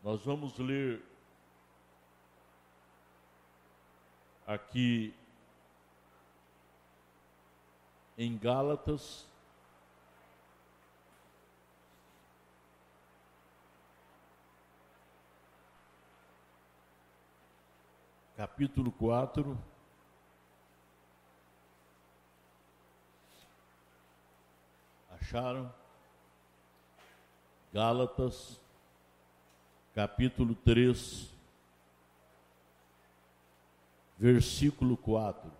Nós vamos ler aqui em Gálatas, capítulo 4. Acharam? Gálatas capítulo 3, versículo 4.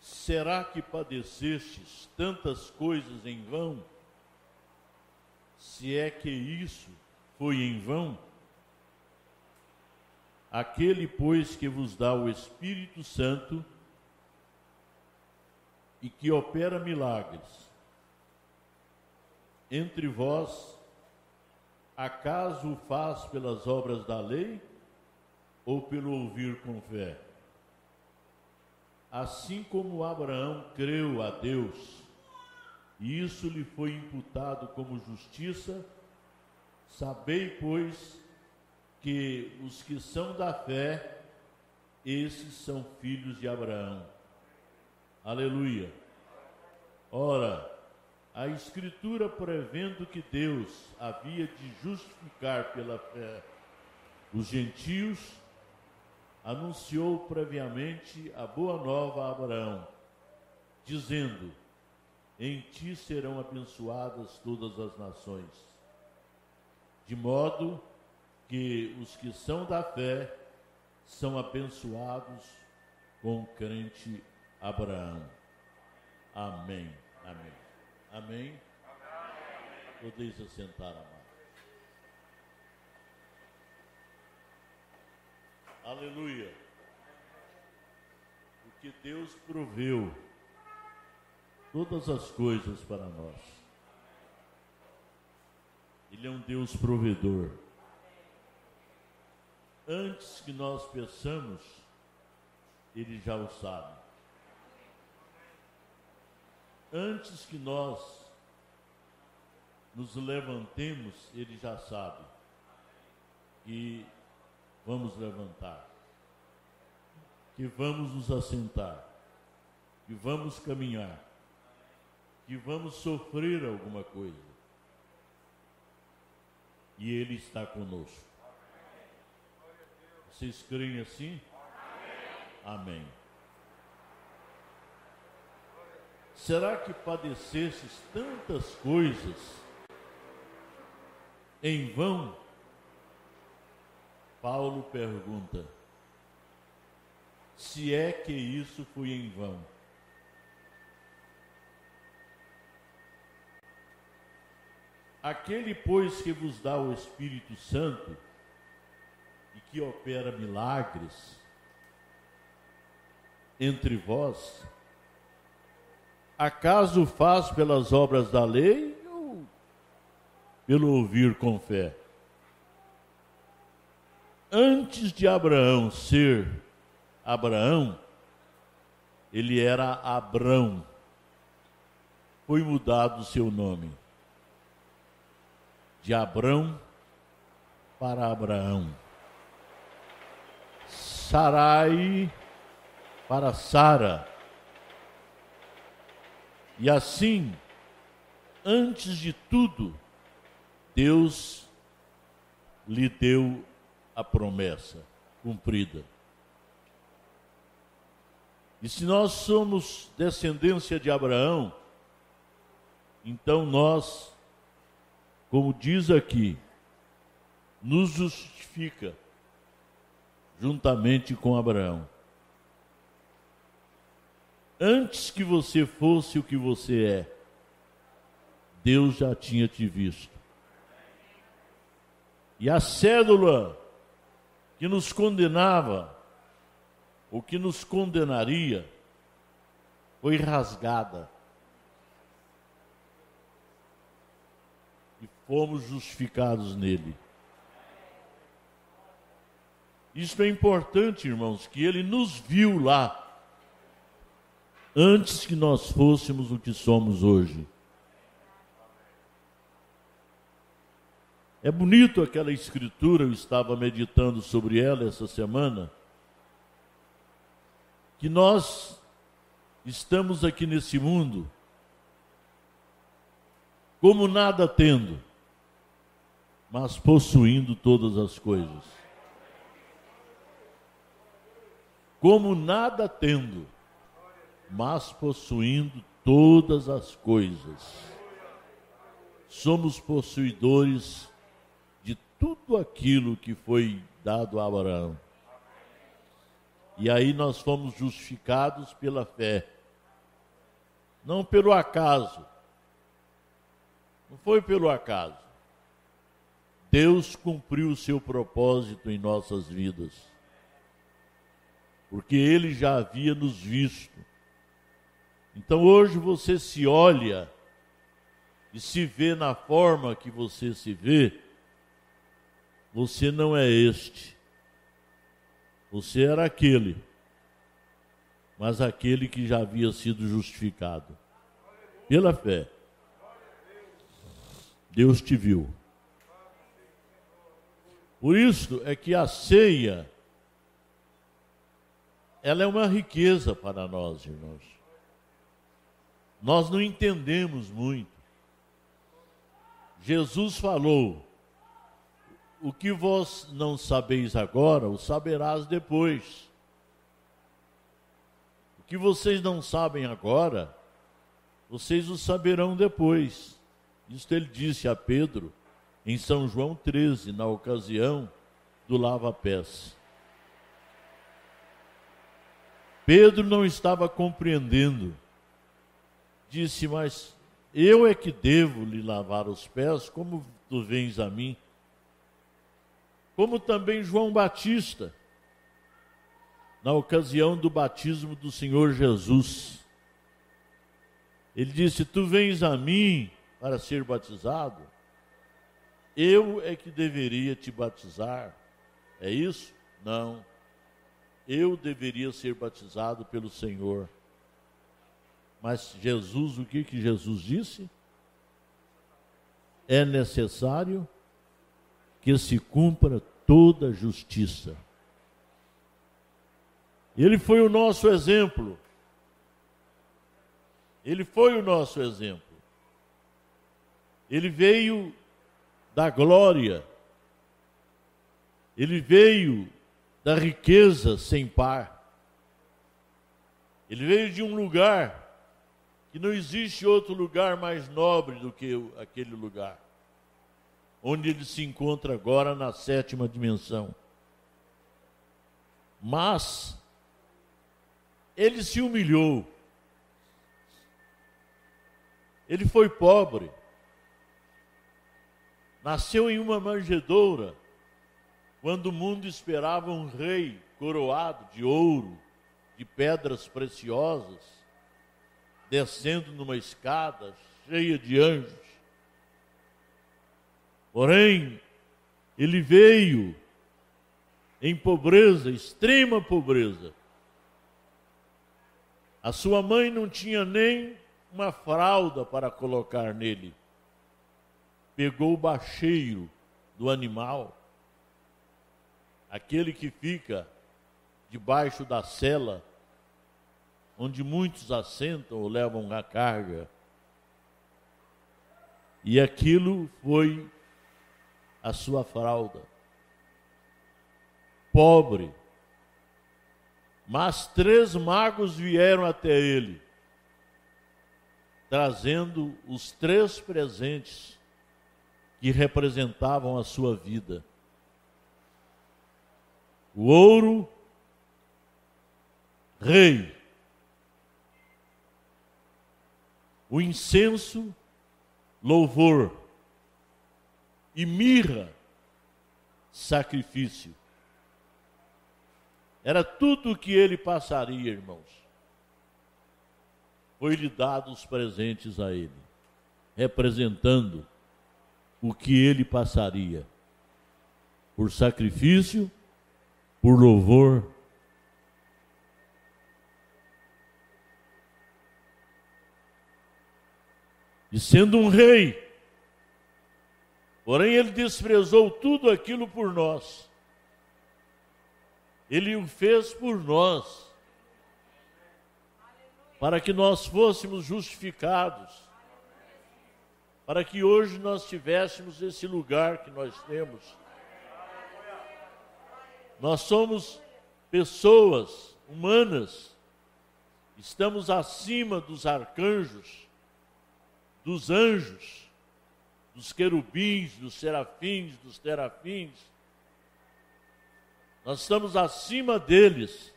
Será que padecestes tantas coisas em vão? Se é que isso foi em vão? Aquele, pois, que vos dá o Espírito Santo, e que opera milagres. Entre vós, acaso o faz pelas obras da lei ou pelo ouvir com fé? Assim como Abraão creu a Deus, e isso lhe foi imputado como justiça, sabei, pois, que os que são da fé, esses são filhos de Abraão. Aleluia. Ora, a Escritura prevendo que Deus havia de justificar pela fé os gentios, anunciou previamente a boa nova a Abraão, dizendo: Em ti serão abençoadas todas as nações. De modo que os que são da fé são abençoados com crente Abraão. Amém. Amém. Amém. Podeis assentar, amados. Aleluia. Porque Deus proveu todas as coisas para nós. Ele é um Deus provedor. Antes que nós peçamos, Ele já o sabe antes que nós nos levantemos, Ele já sabe que vamos levantar, que vamos nos assentar, que vamos caminhar, que vamos sofrer alguma coisa. E Ele está conosco. Vocês creem assim? Amém. Amém. Será que padecesses tantas coisas em vão? Paulo pergunta: se é que isso foi em vão. Aquele, pois, que vos dá o Espírito Santo e que opera milagres entre vós, acaso faz pelas obras da lei ou pelo ouvir com fé? Antes de Abraão ser Abraão, ele era Abrão. Foi mudado o seu nome de Abrão para Abraão. Sarai para Sara e assim, antes de tudo, Deus lhe deu a promessa cumprida. E se nós somos descendência de Abraão, então nós, como diz aqui, nos justifica juntamente com Abraão antes que você fosse o que você é, Deus já tinha te visto. E a cédula que nos condenava, o que nos condenaria, foi rasgada. E fomos justificados nele. Isso é importante, irmãos, que ele nos viu lá antes que nós fôssemos o que somos hoje. É bonito aquela escritura, eu estava meditando sobre ela essa semana, que nós estamos aqui nesse mundo como nada tendo, mas possuindo todas as coisas. Como nada tendo, mas possuindo todas as coisas. Somos possuidores de tudo aquilo que foi dado a Abraão. E aí nós fomos justificados pela fé, não pelo acaso. Não foi pelo acaso. Deus cumpriu o seu propósito em nossas vidas. Porque ele já havia nos visto então hoje você se olha e se vê na forma que você se vê, você não é este. Você era aquele, mas aquele que já havia sido justificado pela fé. Deus te viu. Por isso é que a ceia ela é uma riqueza para nós, irmãos nós não entendemos muito. Jesus falou: O que vós não sabeis agora, o saberás depois. O que vocês não sabem agora, vocês o saberão depois. Isto ele disse a Pedro em São João 13, na ocasião do lava-pés. Pedro não estava compreendendo disse: Mas eu é que devo lhe lavar os pés, como tu vens a mim. Como também João Batista, na ocasião do batismo do Senhor Jesus. Ele disse: Tu vens a mim para ser batizado? Eu é que deveria te batizar. É isso? Não. Eu deveria ser batizado pelo Senhor. Mas Jesus, o que, que Jesus disse? É necessário que se cumpra toda a justiça. Ele foi o nosso exemplo. Ele foi o nosso exemplo. Ele veio da glória. Ele veio da riqueza sem par. Ele veio de um lugar que não existe outro lugar mais nobre do que aquele lugar, onde ele se encontra agora na sétima dimensão. Mas ele se humilhou, ele foi pobre, nasceu em uma manjedoura, quando o mundo esperava um rei coroado de ouro, de pedras preciosas descendo numa escada cheia de anjos. Porém, ele veio em pobreza, extrema pobreza. A sua mãe não tinha nem uma fralda para colocar nele. Pegou o bacheiro do animal, aquele que fica debaixo da cela onde muitos assentam ou levam a carga. E aquilo foi a sua fralda. Pobre. Mas três magos vieram até ele, trazendo os três presentes que representavam a sua vida: o ouro, rei, o incenso, louvor, e mirra, sacrifício. Era tudo o que ele passaria, irmãos. Foi-lhe dado os presentes a ele, representando o que ele passaria por sacrifício, por louvor e sendo um rei, porém ele desprezou tudo aquilo por nós. Ele o fez por nós, para que nós fôssemos justificados, para que hoje nós tivéssemos esse lugar que nós temos. Nós somos pessoas humanas, estamos acima dos arcanjos, dos anjos, dos querubins, dos serafins, dos terafins. Nós estamos acima deles.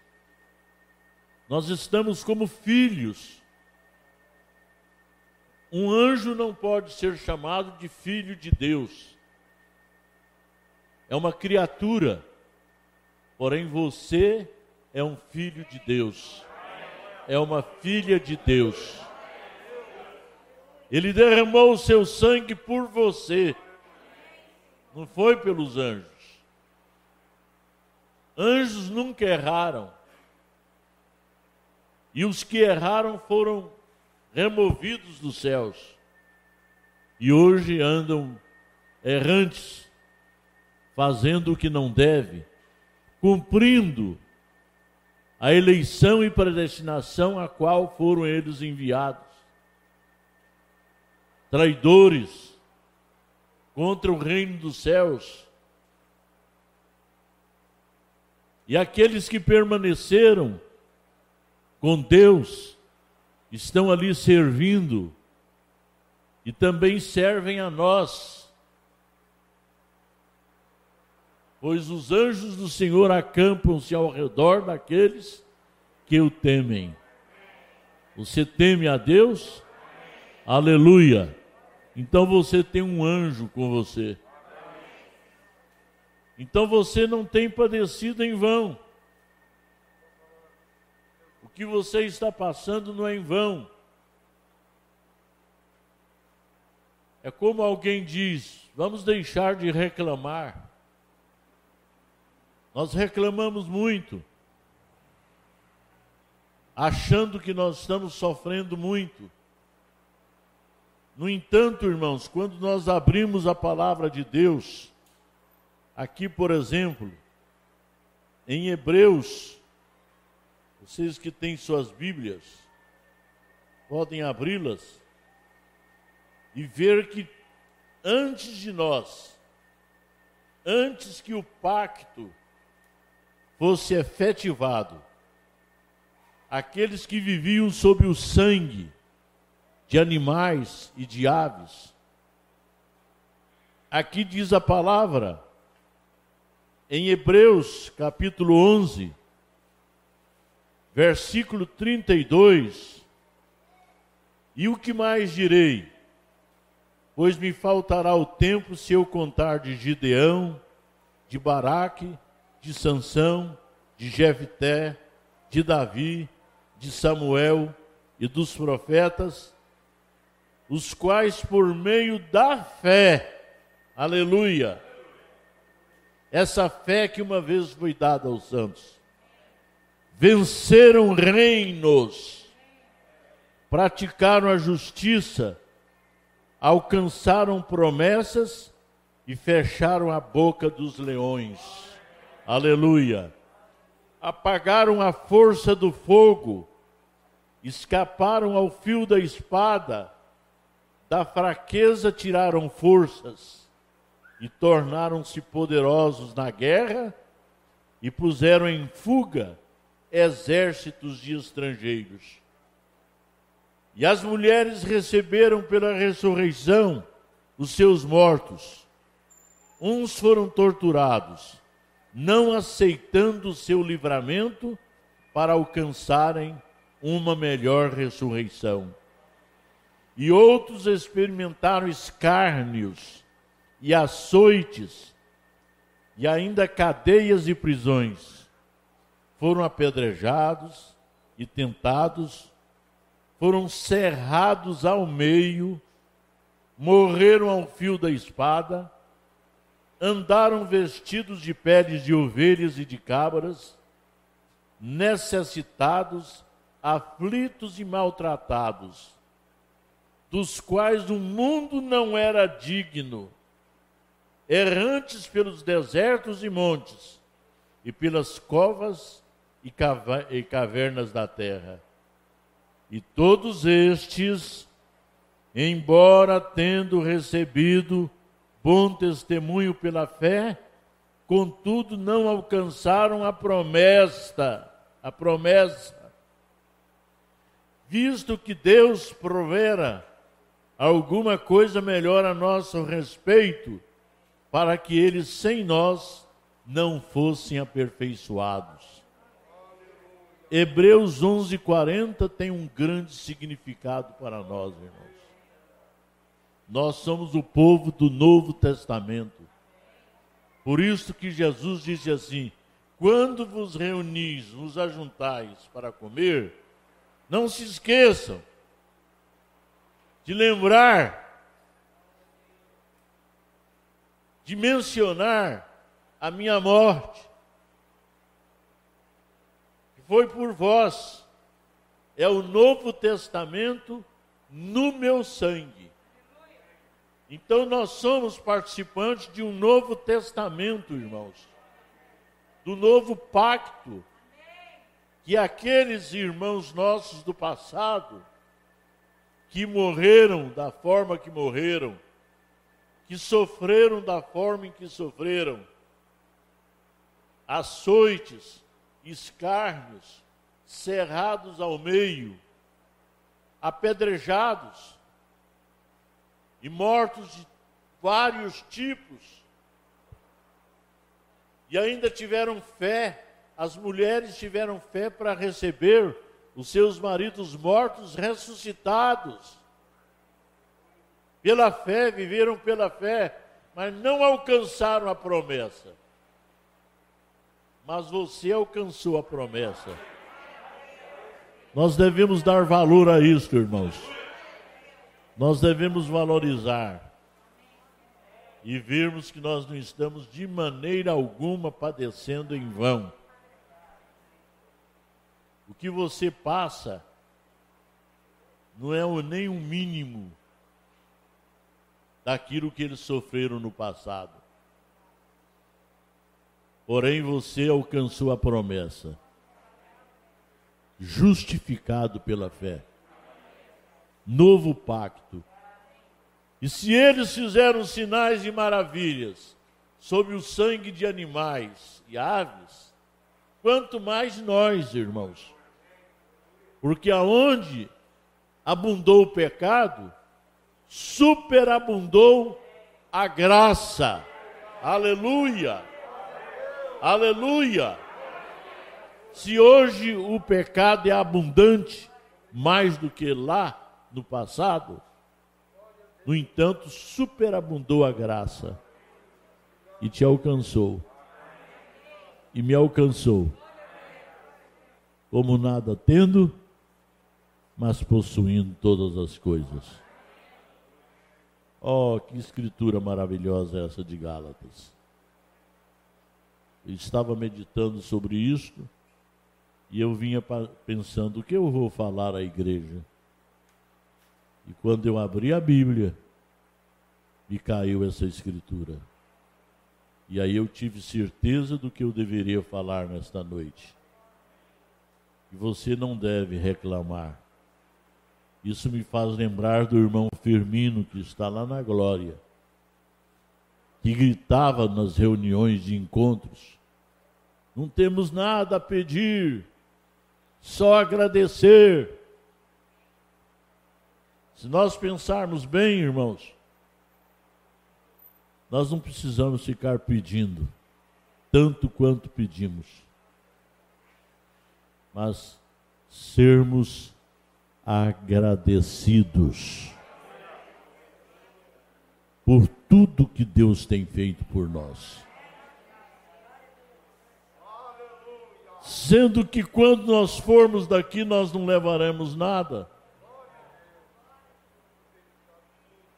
Nós estamos como filhos. Um anjo não pode ser chamado de filho de Deus. É uma criatura. Porém, você é um filho de Deus. É uma filha de Deus. Ele derramou o seu sangue por você. Não foi pelos anjos. Anjos nunca erraram. E os que erraram foram removidos dos céus. E hoje andam errantes, fazendo o que não deve, cumprindo a eleição e predestinação a qual foram eles enviados traidores contra o reino dos céus. E aqueles que permaneceram com Deus estão ali servindo e também servem a nós. Pois os anjos do Senhor acampam-se ao redor daqueles que o temem. Você teme a Deus? Aleluia! Então você tem um anjo com você. Então você não tem padecido em vão. O que você está passando não é em vão. É como alguém diz: vamos deixar de reclamar. Nós reclamamos muito, achando que nós estamos sofrendo muito. No entanto, irmãos, quando nós abrimos a palavra de Deus, aqui, por exemplo, em Hebreus, vocês que têm suas Bíblias, podem abri-las e ver que antes de nós, antes que o pacto fosse efetivado, aqueles que viviam sob o sangue, de animais e de aves. Aqui diz a palavra, em Hebreus capítulo 11, versículo 32. E o que mais direi? Pois me faltará o tempo se eu contar de Gideão, de Baraque, de Sansão, de Jefté, de Davi, de Samuel e dos profetas, os quais por meio da fé, aleluia, essa fé que uma vez foi dada aos santos, venceram reinos, praticaram a justiça, alcançaram promessas e fecharam a boca dos leões. Aleluia. Apagaram a força do fogo, escaparam ao fio da espada, da fraqueza tiraram forças e tornaram-se poderosos na guerra e puseram em fuga exércitos de estrangeiros. E as mulheres receberam pela ressurreição os seus mortos. Uns foram torturados, não aceitando o seu livramento para alcançarem uma melhor ressurreição e outros experimentaram escárnios e açoites e ainda cadeias e prisões. Foram apedrejados e tentados, foram cerrados ao meio, morreram ao fio da espada, andaram vestidos de peles de ovelhas e de cabras, necessitados, aflitos e maltratados dos quais o mundo não era digno, errantes pelos desertos e montes, e pelas covas e, cavernas da terra. E todos estes, embora tendo recebido bom testemunho pela fé, contudo não alcançaram a promessa, a promessa, visto que Deus provera alguma coisa melhor a nosso respeito, para que eles sem nós não fossem aperfeiçoados. Hebreus 11:40 tem um grande significado para nós, irmãos. Nós somos o povo do Novo Testamento. Por isso que Jesus disse assim: quando vos reunis, vos ajuntais para comer, não se esqueçam de lembrar, de mencionar a minha morte, que foi por vós, é o Novo Testamento no meu sangue. Então nós somos participantes de um novo testamento, irmãos. Do novo pacto que aqueles irmãos nossos do passado que morreram da forma que morreram, que sofreram da forma em que sofreram, açoites, escárnios, cerrados ao meio, apedrejados e mortos de vários tipos. E ainda tiveram fé, as mulheres tiveram fé para receber os seus maridos mortos ressuscitados. Pela fé, viveram pela fé, mas não alcançaram a promessa. Mas você alcançou a promessa. Nós devemos dar valor a isso, irmãos. Nós devemos valorizar e vermos que nós não estamos de maneira alguma padecendo em vão. O que você passa não é nem um mínimo daquilo que eles sofreram no passado. Porém, você alcançou a promessa, justificado pela fé. Novo pacto. E se eles fizeram sinais e maravilhas sobre o sangue de animais e aves, quanto mais nós, irmãos. Porque aonde abundou o pecado, superabundou a graça. Aleluia! Aleluia! Se hoje o pecado é abundante, mais do que lá no passado, no entanto, superabundou a graça e te alcançou, e me alcançou, como nada tendo mas possuindo todas as coisas. Oh, que escritura maravilhosa é essa de Gálatas. Eu estava meditando sobre isto e eu vinha pensando o que eu vou falar à igreja. E quando eu abri a Bíblia, me caiu essa escritura. E aí eu tive certeza do que eu deveria falar nesta noite. E você não deve reclamar isso me faz lembrar do irmão Firmino, que está lá na glória, que gritava nas reuniões de encontros: Não temos nada a pedir, só agradecer. Se nós pensarmos bem, irmãos, nós não precisamos ficar pedindo tanto quanto pedimos, mas sermos agradecidos por tudo que Deus tem feito por nós. Sendo que quando nós formos daqui, nós não levaremos nada.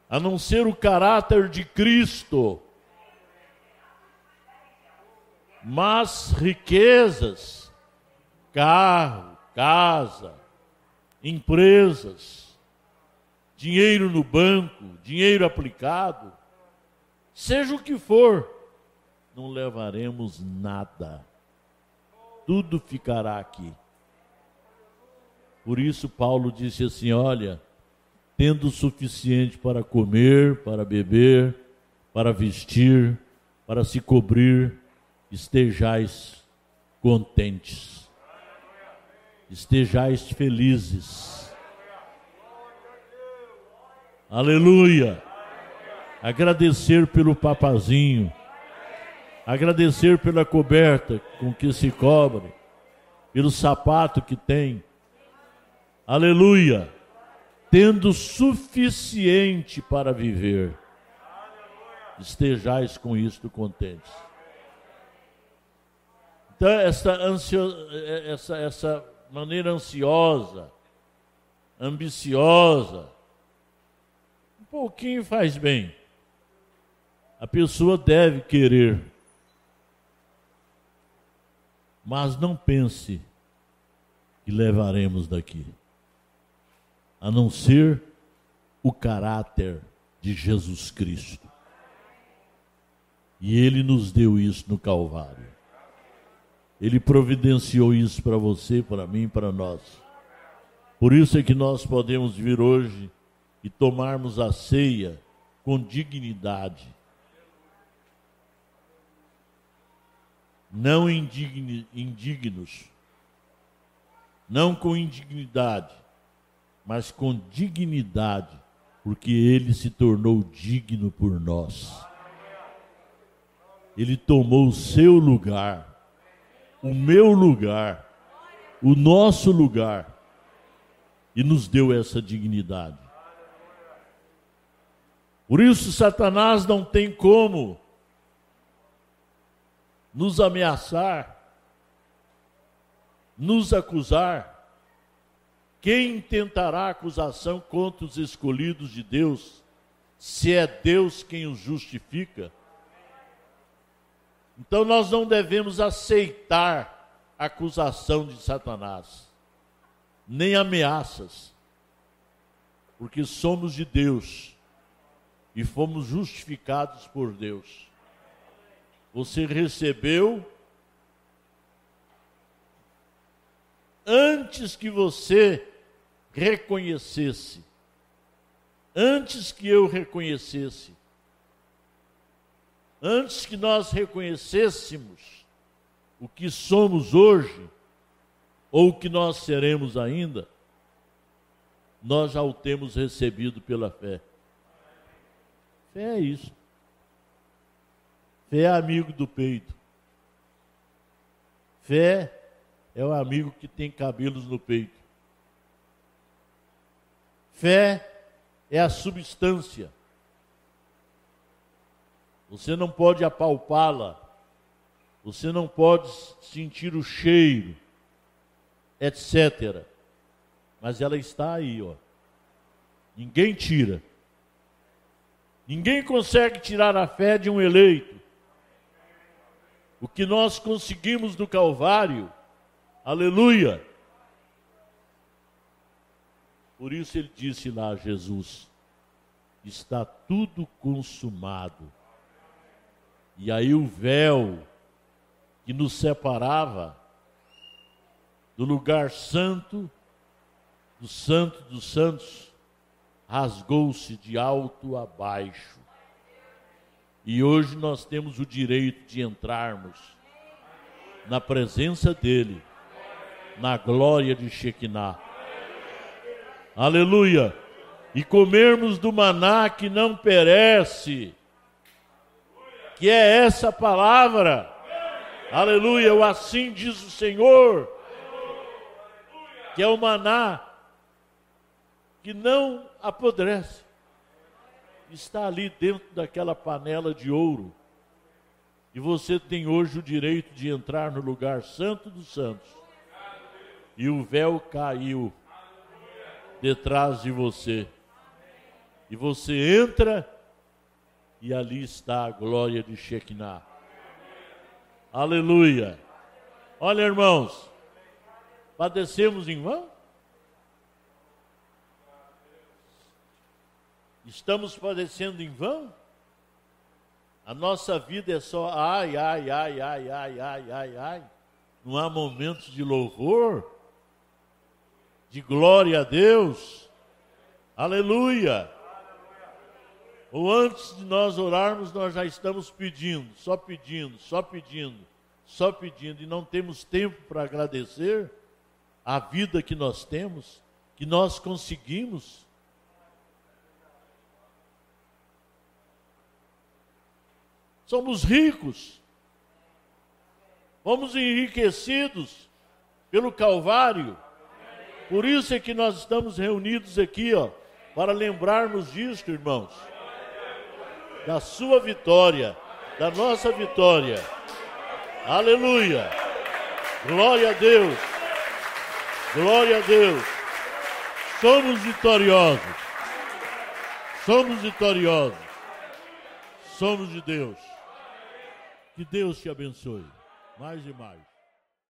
A não ser o caráter de Cristo. Mas riquezas, carro, casa, empresas, dinheiro no banco, dinheiro aplicado, seja o que for, não levaremos nada. Tudo ficará aqui. Por isso, Paulo disse assim: Olha, tendo o suficiente para comer, para beber, para vestir, para se cobrir, estejais contentes, estejais felizes. Aleluia! Agradecer pelo papazinho, agradecer pela coberta com que se cobre, pelo sapato que tem. Aleluia! Tendo suficiente para viver estejais com isto contentes. Então, essa, ansio, essa, essa maneira ansiosa, ambiciosa, um pouquinho faz bem. A pessoa deve querer, mas não pense que levaremos daqui, a não ser o caráter de Jesus Cristo. E Ele nos deu isso no Calvário. Ele providenciou isso para você, para mim, para nós. Por isso é que nós podemos vir hoje e tomarmos a ceia com dignidade. Não indigni, indignos, não com indignidade, mas com dignidade, porque Ele se tornou digno por nós. Ele tomou o seu lugar, o meu lugar, o nosso lugar, e nos deu essa dignidade. Por isso, Satanás não tem como nos ameaçar, nos acusar. Quem tentará acusação contra os escolhidos de Deus, se é Deus quem os justifica? Então nós não devemos aceitar acusação de Satanás, nem ameaças, porque somos de Deus e fomos justificados por Deus. Você recebeu antes que você reconhecesse, antes que eu reconhecesse, antes que nós reconhecêssemos o que somos hoje, ou o que nós seremos ainda, nós já o temos recebido pela fé. Fé é isso. Fé é amigo do peito. Fé é o amigo que tem cabelos no peito. Fé é a substância você não pode apalpá-la. Você não pode sentir o cheiro, etc. Mas ela está aí, ó. Ninguém tira. Ninguém consegue tirar a fé de um eleito. O que nós conseguimos no Calvário, aleluia. Por isso ele disse lá, Jesus: está tudo consumado. E aí o véu que nos separava do lugar santo, do santo dos santos, rasgou-se de alto a baixo. E hoje nós temos o direito de entrarmos na presença dele, na glória de Shekinah. Aleluia! E comermos do maná que não perece que é essa palavra. Aleluia, o assim diz o Senhor, que é o maná que não apodrece. Está ali dentro daquela panela de ouro. E você tem hoje o direito de entrar no lugar santo dos santos. E o véu caiu detrás de você. E você entra e ali está a glória de Shekinah. Aleluia. Olha, irmãos, padecemos em vão? Estamos padecendo em vão? A nossa vida é só ai, ai, ai, ai, ai, ai, ai, ai. Não há momentos de louvor, de glória a Deus. Aleluia. Ou antes de nós orarmos, nós já estamos pedindo, só pedindo, só pedindo, só pedindo, e não temos tempo para agradecer a vida que nós temos, que nós conseguimos. somos ricos, fomos enriquecidos pelo Calvário. Por isso é que nós estamos reunidos aqui, ó, para lembrarmos disto, irmãos, da sua vitória, da nossa vitória. Aleluia! Glória a Deus! Glória a Deus! Somos vitoriosos. Somos vitoriosos. Somos de Deus. Que Deus te abençoe. Mais e mais.